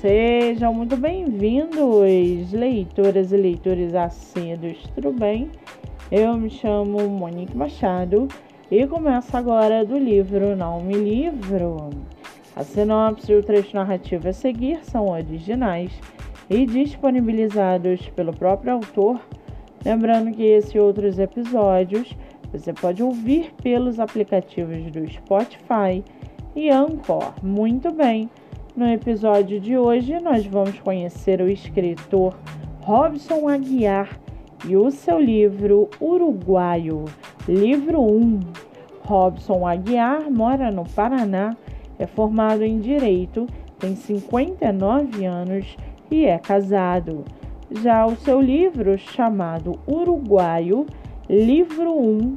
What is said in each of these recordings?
Sejam muito bem-vindos, leitoras e leitores assíduos, tudo bem? Eu me chamo Monique Machado e começo agora do livro Não Me Livro. A sinopse e o trecho narrativo a seguir são originais e disponibilizados pelo próprio autor. Lembrando que esse e outros episódios você pode ouvir pelos aplicativos do Spotify e Anchor. Muito bem! No episódio de hoje, nós vamos conhecer o escritor Robson Aguiar e o seu livro Uruguaio, livro 1. Robson Aguiar mora no Paraná, é formado em Direito, tem 59 anos e é casado. Já o seu livro, chamado Uruguaio, livro 1.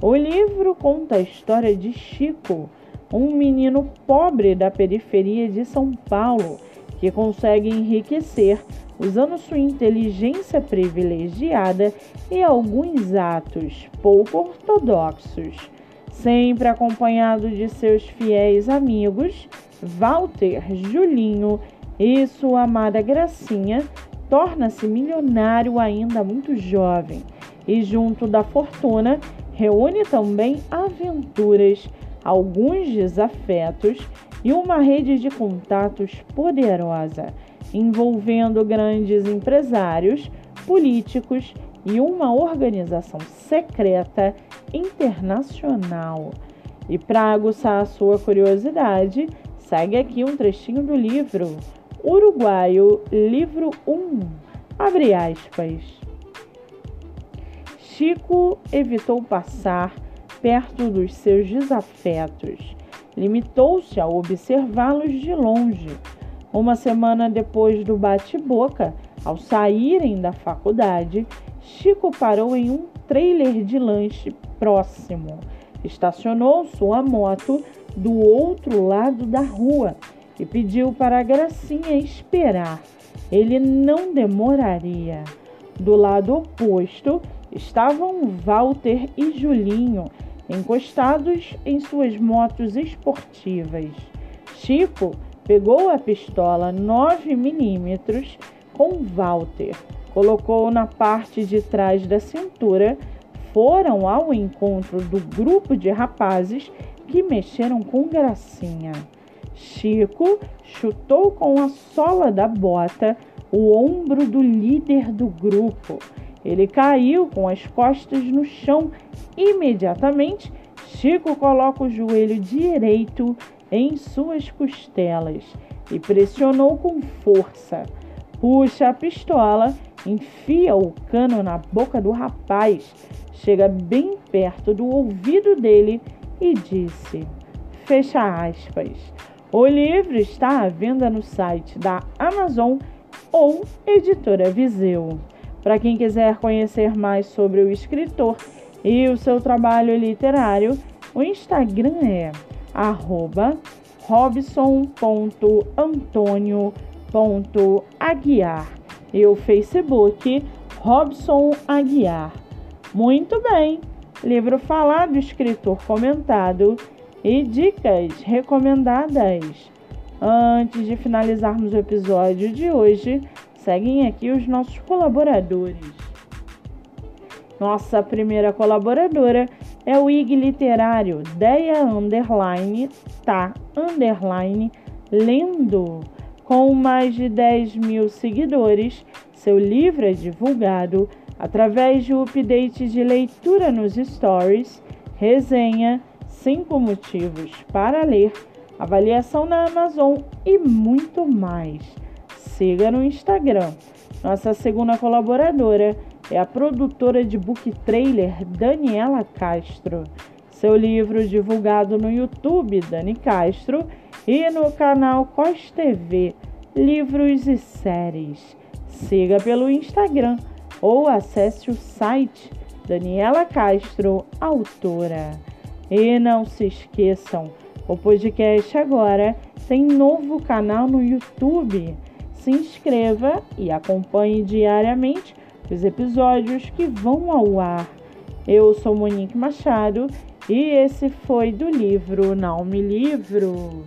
O livro conta a história de Chico um menino pobre da periferia de São Paulo que consegue enriquecer usando sua inteligência privilegiada e alguns atos pouco ortodoxos, sempre acompanhado de seus fiéis amigos Walter, Julinho e sua amada Gracinha, torna-se milionário ainda muito jovem e, junto da fortuna, reúne também aventuras alguns desafetos e uma rede de contatos poderosa, envolvendo grandes empresários, políticos e uma organização secreta internacional. E para aguçar a sua curiosidade, segue aqui um trechinho do livro Uruguaio, livro 1. Abre aspas. Chico evitou passar perto dos seus desafetos. Limitou-se a observá-los de longe. Uma semana depois do bate-boca, ao saírem da faculdade, Chico parou em um trailer de lanche próximo. Estacionou sua moto do outro lado da rua e pediu para a Gracinha esperar. Ele não demoraria. Do lado oposto estavam Walter e Julinho, encostados em suas motos esportivas. Chico pegou a pistola 9mm com Walter, colocou na parte de trás da cintura, foram ao encontro do grupo de rapazes que mexeram com gracinha. Chico chutou com a sola da bota o ombro do líder do grupo. Ele caiu com as costas no chão Imediatamente, Chico coloca o joelho direito em suas costelas e pressionou com força. Puxa a pistola, enfia o cano na boca do rapaz, chega bem perto do ouvido dele e disse: Fecha aspas. O livro está à venda no site da Amazon ou Editora Viseu. Para quem quiser conhecer mais sobre o escritor e o seu trabalho literário, o Instagram é robson.antonio.aguiar e o Facebook Robson Aguiar. Muito bem, livro falado, escritor comentado e dicas recomendadas. Antes de finalizarmos o episódio de hoje, seguem aqui os nossos colaboradores. Nossa primeira colaboradora é o IG Literário, Deia Underline, tá, Underline, Lendo. Com mais de 10 mil seguidores, seu livro é divulgado através de update de leitura nos stories, resenha, cinco motivos para ler, avaliação na Amazon e muito mais. Siga no Instagram. Nossa segunda colaboradora é a produtora de book trailer Daniela Castro. Seu livro divulgado no YouTube Dani Castro e no canal Cos TV Livros e Séries. Siga pelo Instagram ou acesse o site Daniela Castro, autora. E não se esqueçam, o podcast agora tem novo canal no YouTube. Se inscreva e acompanhe diariamente os episódios que vão ao ar. Eu sou Monique Machado e esse foi do livro Não Me Livro.